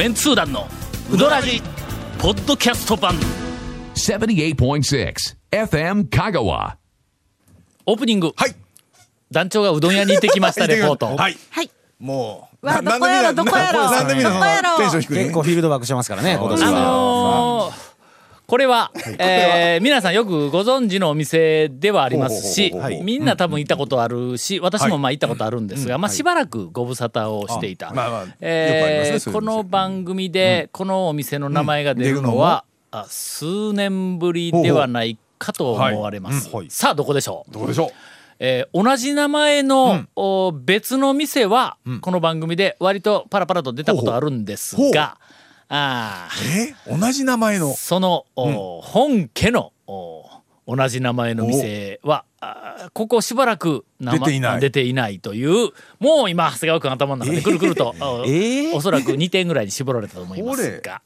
メンツー団のウドラジポッドキャスト版78.6 FM Kagawa. オープニングはい。団長がうどん屋に行ってきましたレポートはい。はい。もう。わなどこやろどこやろなんでみんなその？どこやろテンション低い結構フィールドワークしてますからね、今年あは。のーこれは、えー皆さんよくご存知のお店ではありますしみんな多分行ったことあるし私もまあ行ったことあるんですが、まあ、しばらくご無沙汰をしていた、この番組でこのお店の名前が出るのは、あ数年ぶりではないかと思われます、はいうんはいさあどこでしょうどうでしょえー同じ名前の、お別の店は、この番組で割とパラパラと出たことあるんですほうほうがあーう。え、同じ名前の？その、お本家のお同じ名前の店はここしばらく出ていない出ていないというもう今長谷川君頭の中でくるくると、おえーおそらく2点ぐらいに絞られたと思いますこが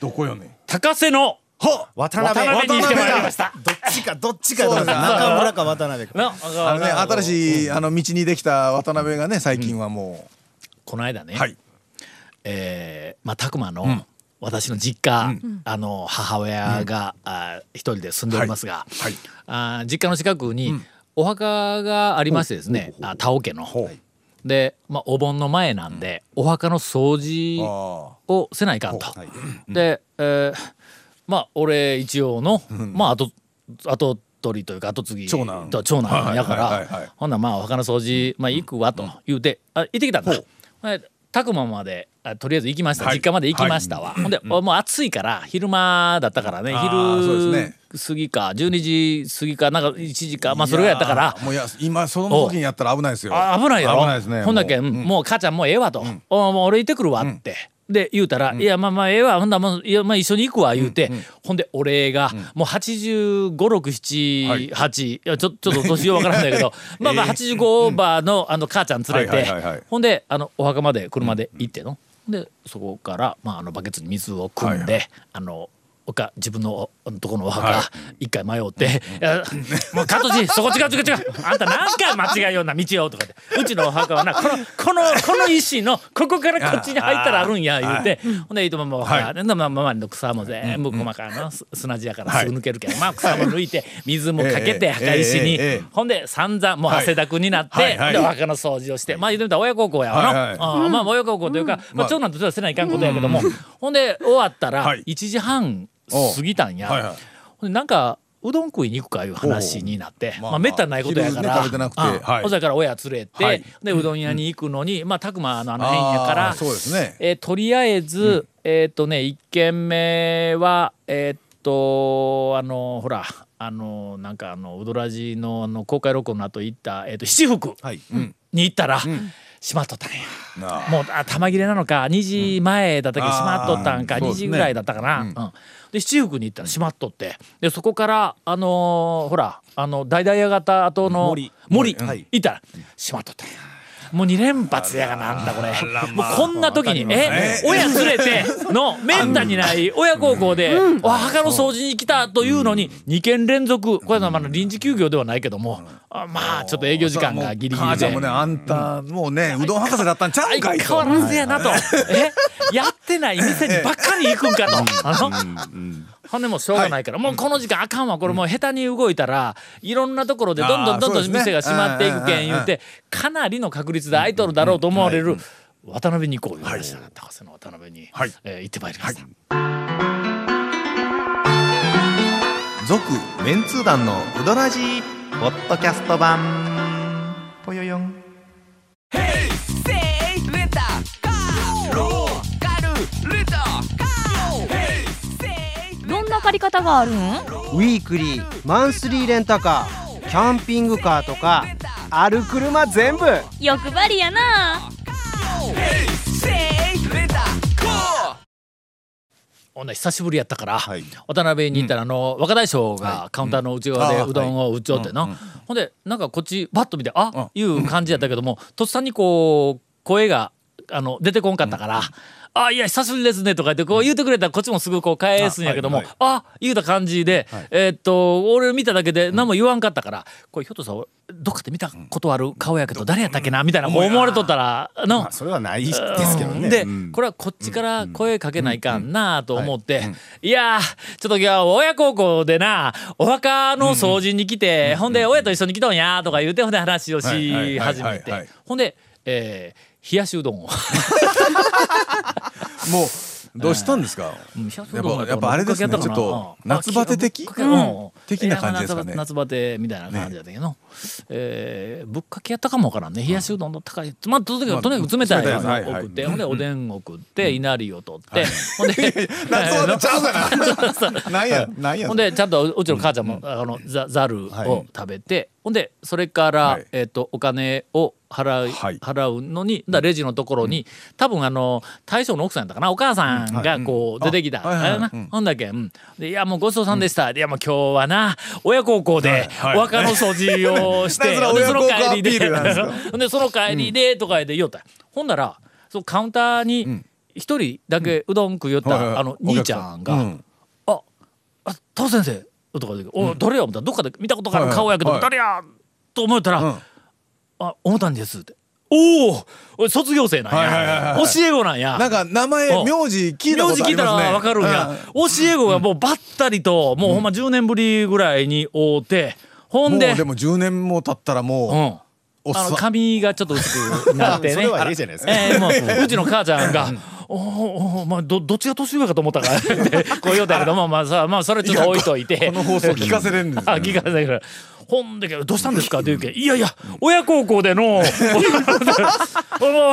どこよね？高瀬のは。渡渡辺に来てまいりました。どっちか、どっちか中村か渡辺か。なあのね、新しい、あの道にできた渡辺がね、最近はもこの間ね、う。はい。えーまあ拓磨の、私の実家、あの母親が、あ一人で住んでおりますが、はい。あ実家の近くにお墓がありましてですね、あ田尾家の。で、まあ、お盆の前なんで、お墓の掃除あをせないかんと。で、えーまあ俺一応の、まあ後後取りというか後継ぎ長男。と長男やかはいはいはいはいらほんならまあお墓の掃除、まあ、行くわと言うて、あ行ってきたんだ。で拓磨まであとりあえず行きました、はい。実家まで行きましたわ、ほんで、もう暑いから昼間だったからね。昼過ぎか12時過ぎかなんか1時かまあそれぐらいやったから。もういや、今その時にやったら危ないですよ。あ危ないやろ？危ないですね。ほんだけ、もう。もう母ちゃんもうええわと、おもう俺行ってくるわって。で言うたら、いやまあまあええわ。ほんだらもういやまあ一緒に行くわ言うて、ほんで俺が、もう8 5 6 7 8いやちょちょっと年は分からんだけど。まあまあ85オーバーのあの母ちゃん連れて、ほんであのお墓まで車で行っての、でそこから、まあ、あのバケツに水を汲んで、はいあのおか自分のとこのおは墓一回迷って「いやもうカトジそこ違う違う違う。あんた何回間違えような道よ」とかって「うちのお墓はなこのこのこの石のここからこっちに入ったらあるんや」言うて。ほんでいとももうはでまあ周りの草も全部細かなす砂地やからすぐ抜けるけどまあ草も抜いて水もかけてええ墓石に。ほんで散々もう汗だくになってでお墓の掃除をしてまあ言うてみたら親孝行やわな。ああまあ親孝行というかままあ。あ長男としてはせないかんことやけども。ほんで終わったらはい。1時半過ぎたんや。はいはい。なんかうどん食いに行くかいう話になって。まあめったにないことやから。食べてなくてうん。はい。ほんそれから親連れて、はい。でうどん屋に行くのに、まあ拓磨のあの辺やからそうですね。えーとりあえず、えっ、とね1軒目はえっ、とあのほらあのなんかあのうどらじのあの公開録音の後行った、えー、と七福はい。に行ったら、閉まっとったんや。もうあ玉切れなのか2時前だったけどうん閉まっとったんか2あーそうですね。時ぐらいだったかな。うんで七福に行ったら閉まっとって。でそこからあのーほらあの大々屋型後の森。森はい。行ったら閉まっとったんや。もう2連発やがなあんたこれ。もうこんな時にえ親連れてのめったにない親孝行でお墓の掃除に来たというのに2件連続これはまあ臨時休業ではないけどもあまあちょっと営業時間がギリギリで。母ちゃんもね、あんた、もうね、うどん博士だったんちゃうんかいと。相変わらずやなと。えやってない店にばっかり行くんかと。あのほんでもうしょうがないから、もうこの時間あかんわこれもう下手に動いたらいろんなところでどんどんどんどん店が閉まっていくけん言うてかなりの確率で空いとるだろうと思われる渡辺に行こう言われました高瀬の渡辺に、はい。えー行ってまいりました。続メンツー団のウドラジーポッドキャスト版。ぽよよん借り方があるんウィークリーマンスリーレンタカーキャンピングカーとかある車全部。欲張りやな。ほんで久しぶりやったから、はい。渡辺に行ったらあの若大将がカウンターの内側でうどんを打ち寄ってな、ほんでなんかこっちバッと見てあいう感じやったけどもとっさにこう声があの出てこんかったから、ああ、いや、久しぶりですね、とか言って、こう言うてくれたら、こっちもすぐこう返すんやけども、あ、言うた感じで、えーっと、俺見ただけで何も言わんかったから、これひょっとしたら、どっかで見たことある顔やけど、誰やったっけな、みたいな、思われとったら、のまあ、それはないですけどね。で、うん。これはこっちから声かけないかんなと思って、いやー、ちょっと今日親孝行でな、お墓の掃除に来て、ほんで親と一緒に来とんやとか言うて、ほんで話をはいはいし始めてはいはいはい、ほんで、えー、冷やしうどんを。もうどうしたんですか？うん。冷やっぱやっぱあれですねちょっと夏バテ的？うん。的な感じですかね。夏バテみたいな感じだったけど、えーぶっかけやったかもわからんね。冷やしうどんの高い。まあとにかくとにかく冷たいのを送って、ほんで おでんを食って稲荷を取って、ほんで ほんでちゃんとうちの母ちゃんも、あのざざるを食べて、ほんでそれから、はい。えっ、とお金を払う、はい。払うのにだレジのところに、多分あの大将の奥さんやったかな。お母さんがこう出てきた、ほんだけ、うん、でいやもうごちそうさんでした、いやもう今日はな親孝行ではいお墓の掃除をして、その帰りででその帰りで。とかで言おった、ほんならそのカウンターに一人だけうどん食いよった、はいはいあの兄ちゃんが、うん。あ、あ、タオ先生とかで、お、誰や思ったらどっかで見たことがある顔やけど、誰やと思ったら、うん。あ、大谷ですって。おお俺卒業生なんや、はいはいはいはい教え子なんや。なんか名前うん名字聞いた名字聞いたらわかるんや。教え子がもうばったりと、もうほんま10年ぶりぐらいに会うて、ほんで、もうでも10年も経ったらうもん。うおっさん。あの髪がちょっと薄くなってね。それはいいじゃないですか。ええもううちの母ちゃんが「おおおまあどどっちが年上かと思ったから」っ てこう言うたけどまあまあさまあそれちょっと置いといて。この放送聞かせれるんですあよ聞かせれ。ほんでけどどうしたんですか？って言うけんいやいや親孝行での お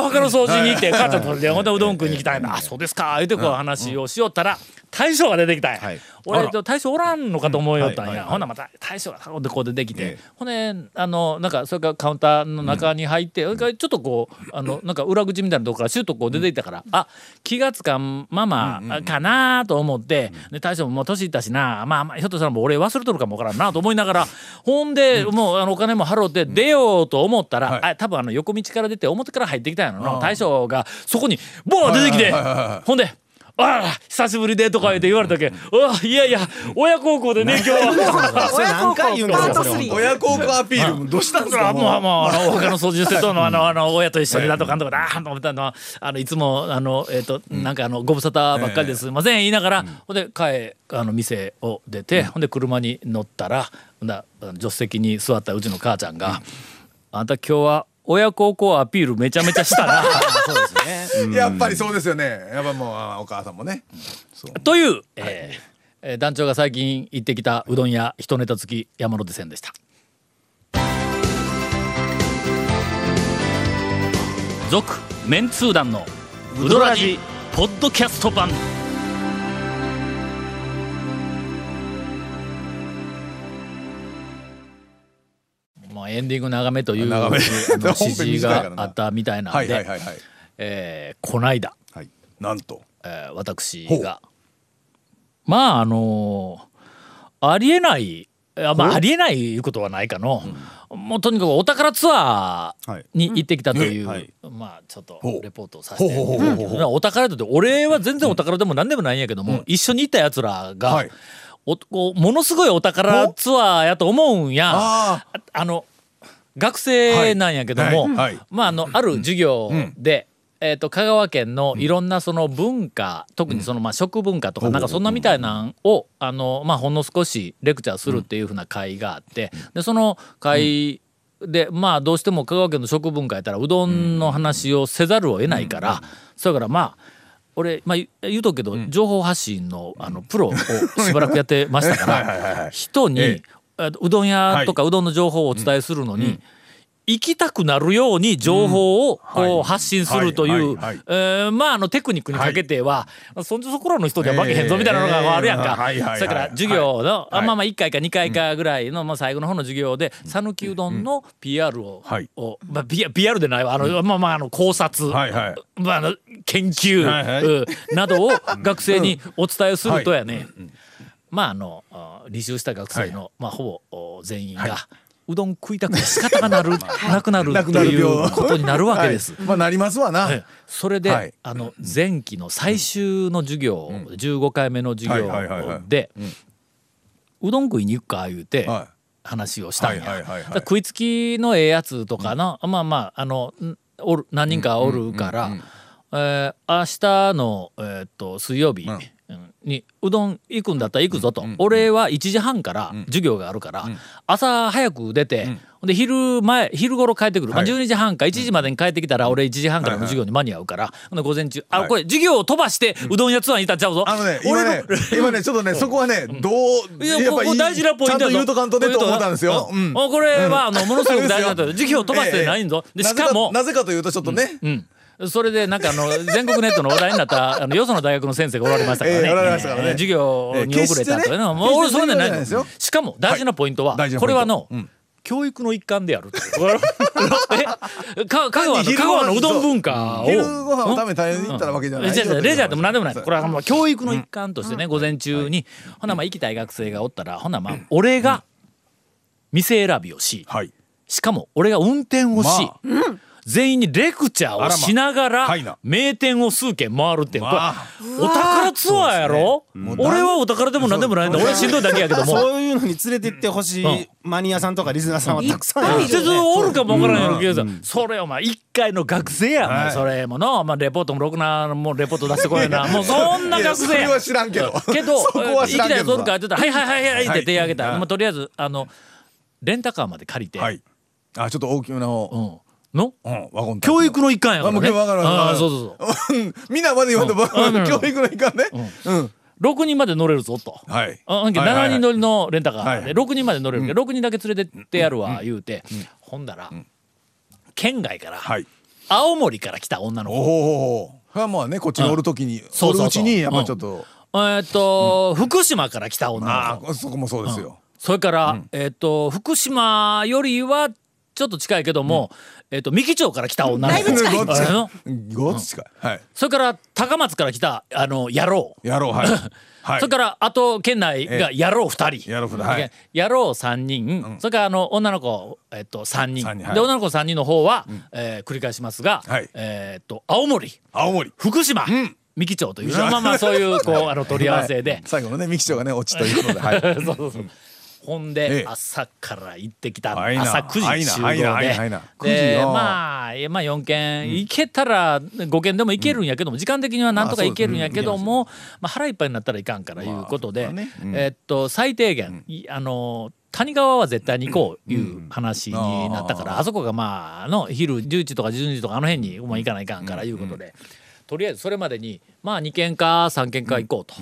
墓の掃除に行って母ちゃんとでほんでうどん食いに行きたいな。あそうですか。言うてこう話をしよったら大将が出てきたんや。はい俺と大将おらんのかと思いよったんや。ほんならまた大将がほんでこう出てきて。ええ。ほんであのなんかそれからカウンターの中に入って、それからちょっとこうあのなんか裏口みたいなとこからシュッとこう出ていったから、あ気がつかんままかなと思って、で大将ももう年いったしなまあまあひょっとしたらもう俺忘れとるかもわからんなと思いながら ほんで、もうあのお金も払って出ようと思ったら、はい。あ多分あの横道から出て表から入ってきたんやろな。大将がそこにボーン出てきて、ほんであら久しぶりでとか言って言われたけん、うわいやいや親孝行でね今日は。それ何回言うん。親孝行アピールどうしたんですか？あもうもうあの他の操縦セットのあのあの親と一緒にだとかんとかだーんと思ったの。はあのいつもあのえっ、となんかあのご無沙汰ばっかりですいません言いながら、ほんで帰あの店を出て、ほんで車に乗ったらほんだあの助手席に座ったうちの母ちゃんが「あんた今日は親孝行アピールめちゃめちゃしたな」そうですね。やっぱりそうですよね。やっぱもうあお母さんもね。そう。という、えーえー団長が最近行ってきたうどん屋一ネタ付き山手線でした。続メンツー団のウドラジポッドキャスト版まあエンディング長めという 指示があったみたいなんではいはいえーこないだ。はい。なんと。えー私が。まああのーありえないあまあありえないいうことはないかの、もうとにかくお宝ツアーに行ってきたという、うん。はい。まあちょっとレポートをさせてお宝だって俺は全然お宝でも何でもないんやけども、一緒に行ったやつらが、はい。おこうものすごいお宝ツアーやと思うんや。あの学生なんやけども、まああのある授業で、えー、と香川県のいろんなその文化、特にそのまあ食文化とかなんかそんなみたいなんをあの、まあ、ほんの少しレクチャーするっていうふうな会があってでその会でまあどうしても香川県の食文化やったらうどんの話をせざるを得ないから、それからまあ俺、まあ、言言うとくけど、情報発信のあのプロを しばらくやってましたから人に、うどん屋とかうどんの情報をお伝えするのに、行きたくなるように情報をこはい。う発信するというえーまああのテクニックにかけては、そんじょそこらの人には負けへんぞみたいなのがあるやんか。それから授業の、あはい。まあまあ1回か2回かぐらいの、まあ、最後の方の授業で讃岐うどんの PR を,、はい。をまあ、PR でないわ。あの、まあまああの考察、はいはい。まあ、あの研究、などを学生にお伝えするとやね、まああのあ履修した学生の、まあ、ほぼお全員が、うどん食いたくて仕方がなる なくなるということになるわけです。まあなりますわな。ええそれで、はい。あの前期の最終の授業、15回目の授業はいはいはいはい。で、うどん食いに行くか言うて、は話をしたんや、食いつきのええやつとかの、まあまああのんおる何人かおるから、えー明日の、えーっと水曜日、うんにうどん行くんだったら行くぞと、俺は1時半から授業があるから、朝早く出て、で昼前昼頃帰ってくる、まあ、12時半か1時までに帰ってきたら俺1時半からの授業に間に合うから、午前中あこれ授業を飛ばしてうどん屋ツアーにいたっちゃうぞ。あのね今ね 今ねちょっとねそこはねどういややっぱいいここ大事なポイントだと言うとかんとねと思ったんですよ。うん。うん。これはあのものすごく大事な 授業飛ばしてないんぞ。でしかもなぜかというとちょっとねうん。それでなんかあの 全国ネットの話題になったあのよその大学の先生がおられましたからね。ええおられましたからね。ええ授業に遅れたとかね。ええ決してねもう俺それでない決してそうじゃないですよ。しかも大事なポイントは大事なポイント。これはのうん。教育の一環である。えか香川の香川のうどん文化を。昼ご飯を食べに行ったらわけじゃない。よレジャーレジャーでも何でもない。これはもう教育の一環としてね、午前中に、ほなまあ行きたい学生がおったらほなまあ俺が店選びをし、はい。しかも俺が運転をし、ま全員にレクチャーをしながら名店を数軒回るっていう、これまあお宝ツアーやろ、俺はお宝でも何でもないんだ俺はしんどいだけやけども。そういうのに連れてってほしうん。いマニアさんとかリスナーさんはたくさん。いるおるかもわからんやろけどさ、それお前一回の学生や、お前それもの、まあ、レポートもろくなもうレポート出してこいな。もうそんな学生や。それは知らんけど。けどそこは知らんけど行きたいやつおるかって言ったら「はいはいはいはい」って手挙げたら、はい。まあ、とりあえずあのレンタカーまで借りて、はい。あちょっと大きめのうん、の？うんワゴン教育の一環やからね。ああーそうそうそう。うん。みんなまで言わんとうん。教育の一環ね。うん。6人まで乗れるぞと。はい。あほんけはいはいはい。7人乗りのレンタカー。はいで6人まで乗れるけど6人だけ連れてってやるわ言うて。ほんだら県外からはい。青森から来た女のお子。おそれはまあねこっちにおるときにそうそうそう。おるうちにやっぱりちょっと。えーっと福島から来た女の子。ああそこもそうですよ。それからえーっと福島よりはちょっと近いけどもえーっと三木町から来た女の子。ごっつあのごっつ近い。はい。それから高松から来たあの野郎。やろうはい。はい。それからあと県内が野郎2人。野郎二人はい。野郎3人、それからあの女の子、えっと、3人。三人はい。で女の子3人の方は、えー繰り返しますが、はい。えっと青森。青森。福島、三木町という。まあまあ そういうこうあの取り合わせで、最後のね三木町がね落ちということではい。そうそうそうほんで、ええ。朝から行ってきた。はいな。朝9時集合で。はいな。9時でよ。まあまあ4件行けたら5件でも行けるんやけども時間的にはなんとか行けるんやけどもまあ腹いっぱいになったらいかんからいうことでえっと最低限いあの谷川は絶対に行こういう話になったからあそこがまああの昼11時とか12時とかあの辺にもう行かないかんからいうことで。とりあえずそれまでにまあ2軒か3軒か行こうと、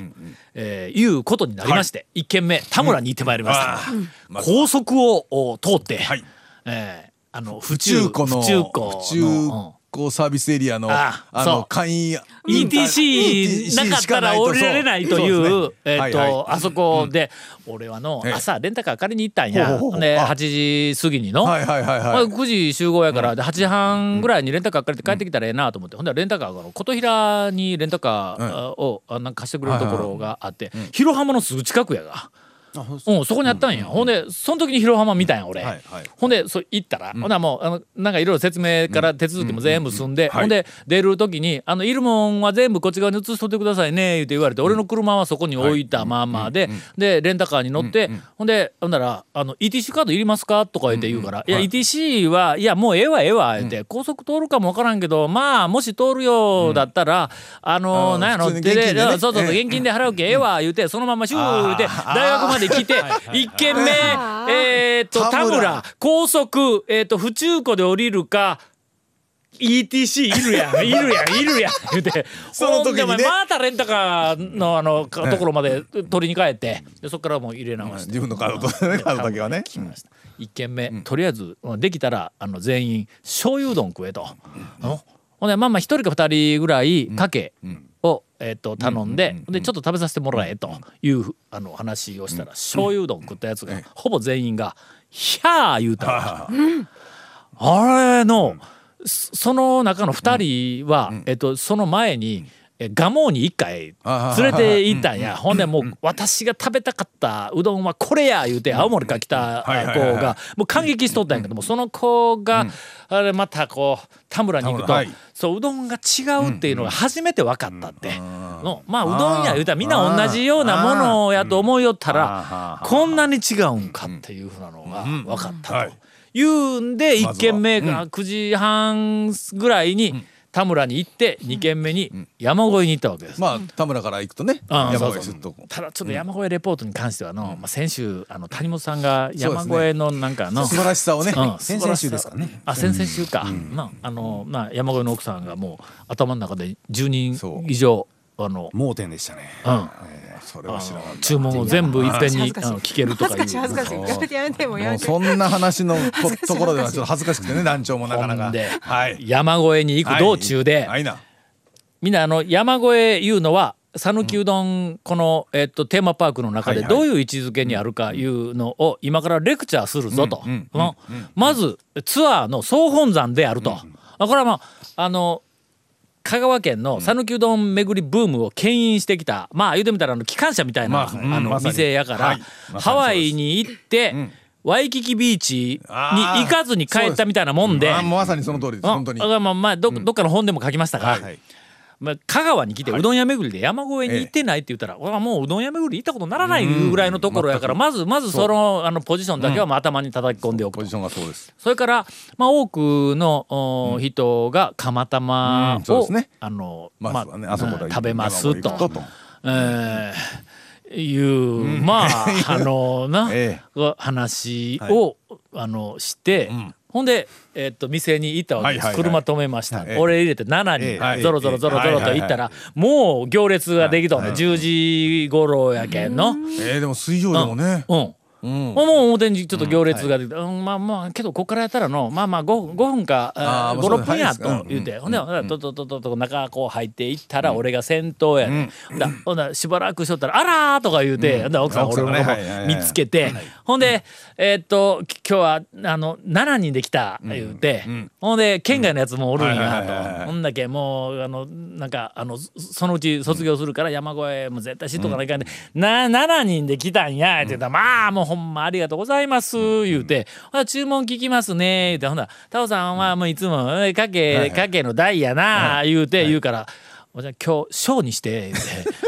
えーいうことになりまして、1軒目田村に行ってまいりました、高速をお通って、はい。えーあの府府中府中湖府中の、湖サービスエリアのあの会員うん ETC なかったら降りられないというえっとあそこで俺はのええ。朝レンタカー借りに行ったんや。ほうほうほう。であ。8時過ぎにの、はいはいはいまあはい9時集合やからで8時半ぐらいにレンタカー借りて帰ってきたらええなと思って。ほんでレンタカーが琴平にレンタカーをあなんか貸してくれるところがあって。広浜のすぐ近くやが。うん、そこにあったんや、ほんでその時に広浜見たんや俺、ほんでそ行ったら、ほん。ならもうあのなんかいろいろ説明から手続きも全部済んで、はいほんで出る時に「あのいるもんは全部こっち側に移しとってくださいね」言うて言われて、俺の車はそこに置いたままで、でレンタカーに乗って、ほんでほんならあの「ETC カードいりますか?」とか言って言うから「い。や ETC はいやもうええわええわ」言って、高速通るかもわからんけどまあもし通るようだったら、あのなんやろ普通に現金でね。そうそうそうええ現金で払うけええわ言うてそのままシュー言うて大学まで来て一軒目えーっと田田村。村高速えーっと府中湖で降りるか ETC いるやん。いるやんいるやん。言うて その時にね。またレンタカーのあのかところまで取りに帰ってでそこからもう入れ直して。自分のカードとねカードだけはね。一軒目、とりあえずできたらあの全員醤油うどん食えと、ほんでまあまあ一人か二人ぐらいかけを、えっと頼んで、でちょっと食べさせてもらえというあの話をしたら、醤油うどん食ったやつが、ほぼ全員が「ひゃー」言うたわあれの、そその中の2人は、えっと、その前にえ蒲生に一回連れて行ったんや。ほんでもう私が食べたかったうどんはこれや言うて青森から来た子がもう感激しとったんやけどもその子があれまたこう田村に行くとそううどんが違うっていうのが初めて分かったって。のまあうどんや言うたらみんな同じようなものやと思いよったらこんなに違うんかっていうふうなのが分かったと。い。うんで1軒目が9時半ぐらいに田村に行って2軒目に山越えに行ったわけです。まあ田村から行くとねうそう越えするとただちょっと山越えレポートに関してはの、まあ、先週あの谷本さんが山越えのなんかの、素晴らしさをねうん。先々週ですかね。あ先々週か、なあのまあ山越えの奥さんがもう頭の中で10人以上あの、盲点でしたね。うん、それは知らなかった。注文を全部いっぺんに聞けるとかいう。恥ずかしい恥ずかしい。やめてやめてもうやめて。もうそんな話のこところではちょっと恥ずかしくてね団長もなかなか。はい。山越えに行く道中で、はい。なみんなあの山越えいうのは讃岐うどんこの、えっと、テーマパークの中でどういう位置づけにあるかいうのを今からレクチャーするぞと、のまずツアーの総本山であると、あこれはまああの香川県の讃岐うどん巡りブームを牽引してきたまあ言うてみたらあの機関車みたいな、まああの店やから、ハワイに行って、ワイキキビーチに行かずに帰ったみたいなもんで。あまさにその通りです本当に。あまあまあどどっかの本でも書きましたから、はいまあ、香川に来てうどん屋巡りで山越えに行ってないって言ったら、俺はもううどん屋巡り行ったことならないぐらいのところやから、まずまずそのあのポジションだけはまあ頭に叩き込んでおくと。ポジションがそうです。それから、まあ、多くの、お人が釜玉を、あのまあ食べますと。えーいう、まあ あのな、え話を、あのして、ほんで、えっと店に行ったわけです、車止めました、はい俺入れて7ええ。人ゾロゾロゾロゾロと行ったら、もう行列ができとんね、10時頃やけんの。えーでも水曜でもね。うんうん。もう表にちょっと行列ができて、うんまあまあけどここからやったらのまあまあ 5, 5分かあー56分やと言うて、ほんで、ほんでととととと中こう入っていったら俺が先頭やね、ほんだほんだしばらくしとったら「あら!」とか言うて、ほんだ奥さん俺のとこね。はいはいはい見つけて、ほんでえーっとき今日はあの7人で来た言うて、ほんで県外のやつもおるんはいはいはいやはい。とほんだけもうあのなんかあのそそのうち卒業するから山越えも絶対知っとかないかんで、な7人で来たんやって言ったら、まあもうほんまありがとうございます言うて、ほな注文聞きますね言うて。ほんならタオさんはもういつもえかけかけの代やな言うて言うから。おじゃあ今日ショーにして言うて。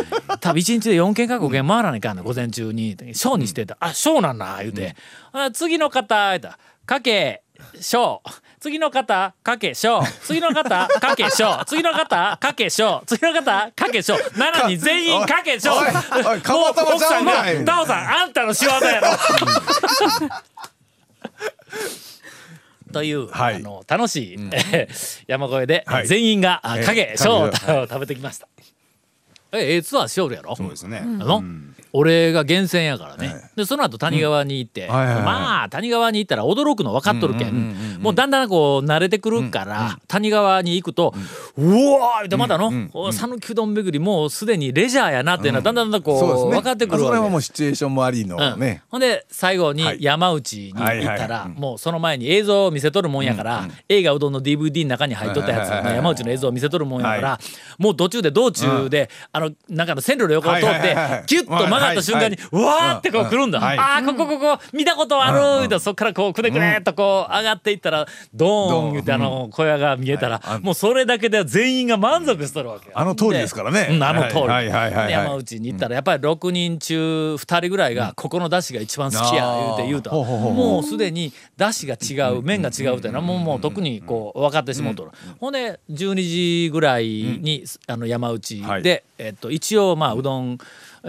多分一日で4軒か5軒回らないかんの午前中に。ショーにしてた。あショーなんだ言うて、あ次の方言うたらかけショー次の方かけショー次の方かけショー次の方かけショー次の方かけショー7人全員かけショおいおいーかまたまちゃうんかい。もう奥さんがタオさんあんたの仕業やろ。という、はい。あの楽しい、えー 山越えで、はい。全員があええ影ショ影ーを食べてきました。えええツアーしおるやろ？そうですね。あの、俺が厳選やからね、でその後谷川に行って、まあ谷川に行ったら驚くの分かっとるけん,、もうだんだんこう慣れてくるから、谷川に行くと、うわーってまたのお讃岐うどん巡りもうすでにレジャーやなっていうのはだんだんだんこう、分かってくるわけ。あそこら辺はもうシチュエーションもありのほんで最後はいに山内に行ったらはいもうその前に映像を見せとるもんやから、映画うどんの DVD の中に入っとったやつ山内の映像を見せとるもんやから、はもう途中で道中で、あのなんかの線路の横を通ってキュッと曲がった瞬間に、わーってこう来るんだ、はい。ああここここ見たことある。言うてそっからこうくねくねっとこう上がっていったらドーン言うてあの小屋が見えたら、はい。もうそれだけで全員が満足しとるわけ。よあの通りですからね。うんあの通り、山内に行ったらやっぱり6人中2人ぐらいがここの出汁が一番好きや言うて言うと。もうすでに出汁が違う麺が違うっていうのはもうもう特にこう分かってしもうとる。ほんで12時ぐらいにあの山内はい。でえっと一応まあうどん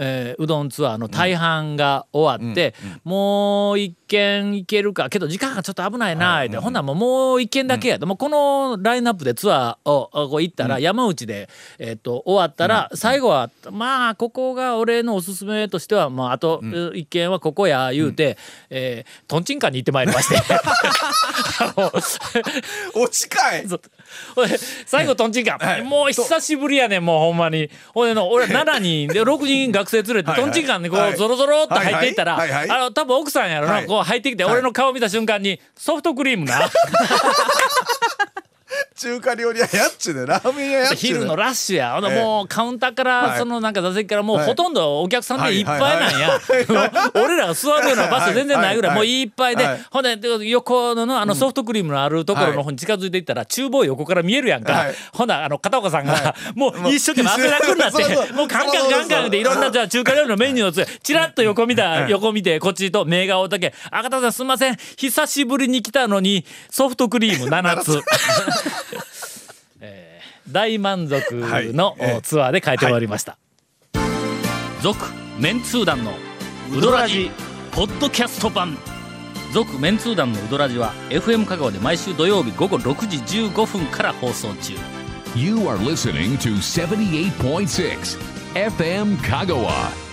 えーうどんツアーの大半が終わって、もう一軒行けるかけど時間がちょっと危ないなって、ほんならもうもう一軒だけやと、もうこのラインナップでツアーをあこう行ったら山内で、えっと終わったら最後はまあここが俺のおすすめとしては、まあ、あと一軒はここや言うて、えーとんちんかんに行ってまいりまして。お近い。最後とんちんかもう久しぶりやねんもうほんまに。ほいでの俺7人で6人学生連れてはいとんちんかんにこはい。うゾロゾロっと入っていったら、あの多分奥さんやろな、はい。こう入ってきて俺の顔見た瞬間にソフトクリームな中華料理屋やっちゅうねラーメン屋やっち昼のラッシュや。ほんでええ。もうカウンターから、はい。そのなんか座席からもうはい。ほとんどお客さんでいっぱいなんや。俺らが座るような場所全然ないぐらい、もうはいっぱいで、はい。ほんで、横ののあのソフトクリームのあるところの方に近づいていったら、厨房横から見えるやんか。はい。ほんならあの片岡さんが、はもう一生懸命汗だくになってもうカンカンカンカンでいろんなじゃあ中華料理のメニューをつチラッと横見た、横見てこっちと目顔だけ、赤田さんすんません、久しぶりに来たのにソフトクリーム7つ。えー大満足の、ツアーで帰って終わりました。続、メンツー団のウドラジポッドキャスト版。続メンツー団のウドラジは FM 香川で毎週土曜日午後6時15分から放送中。You are listening to 78.6 FM Kagawa.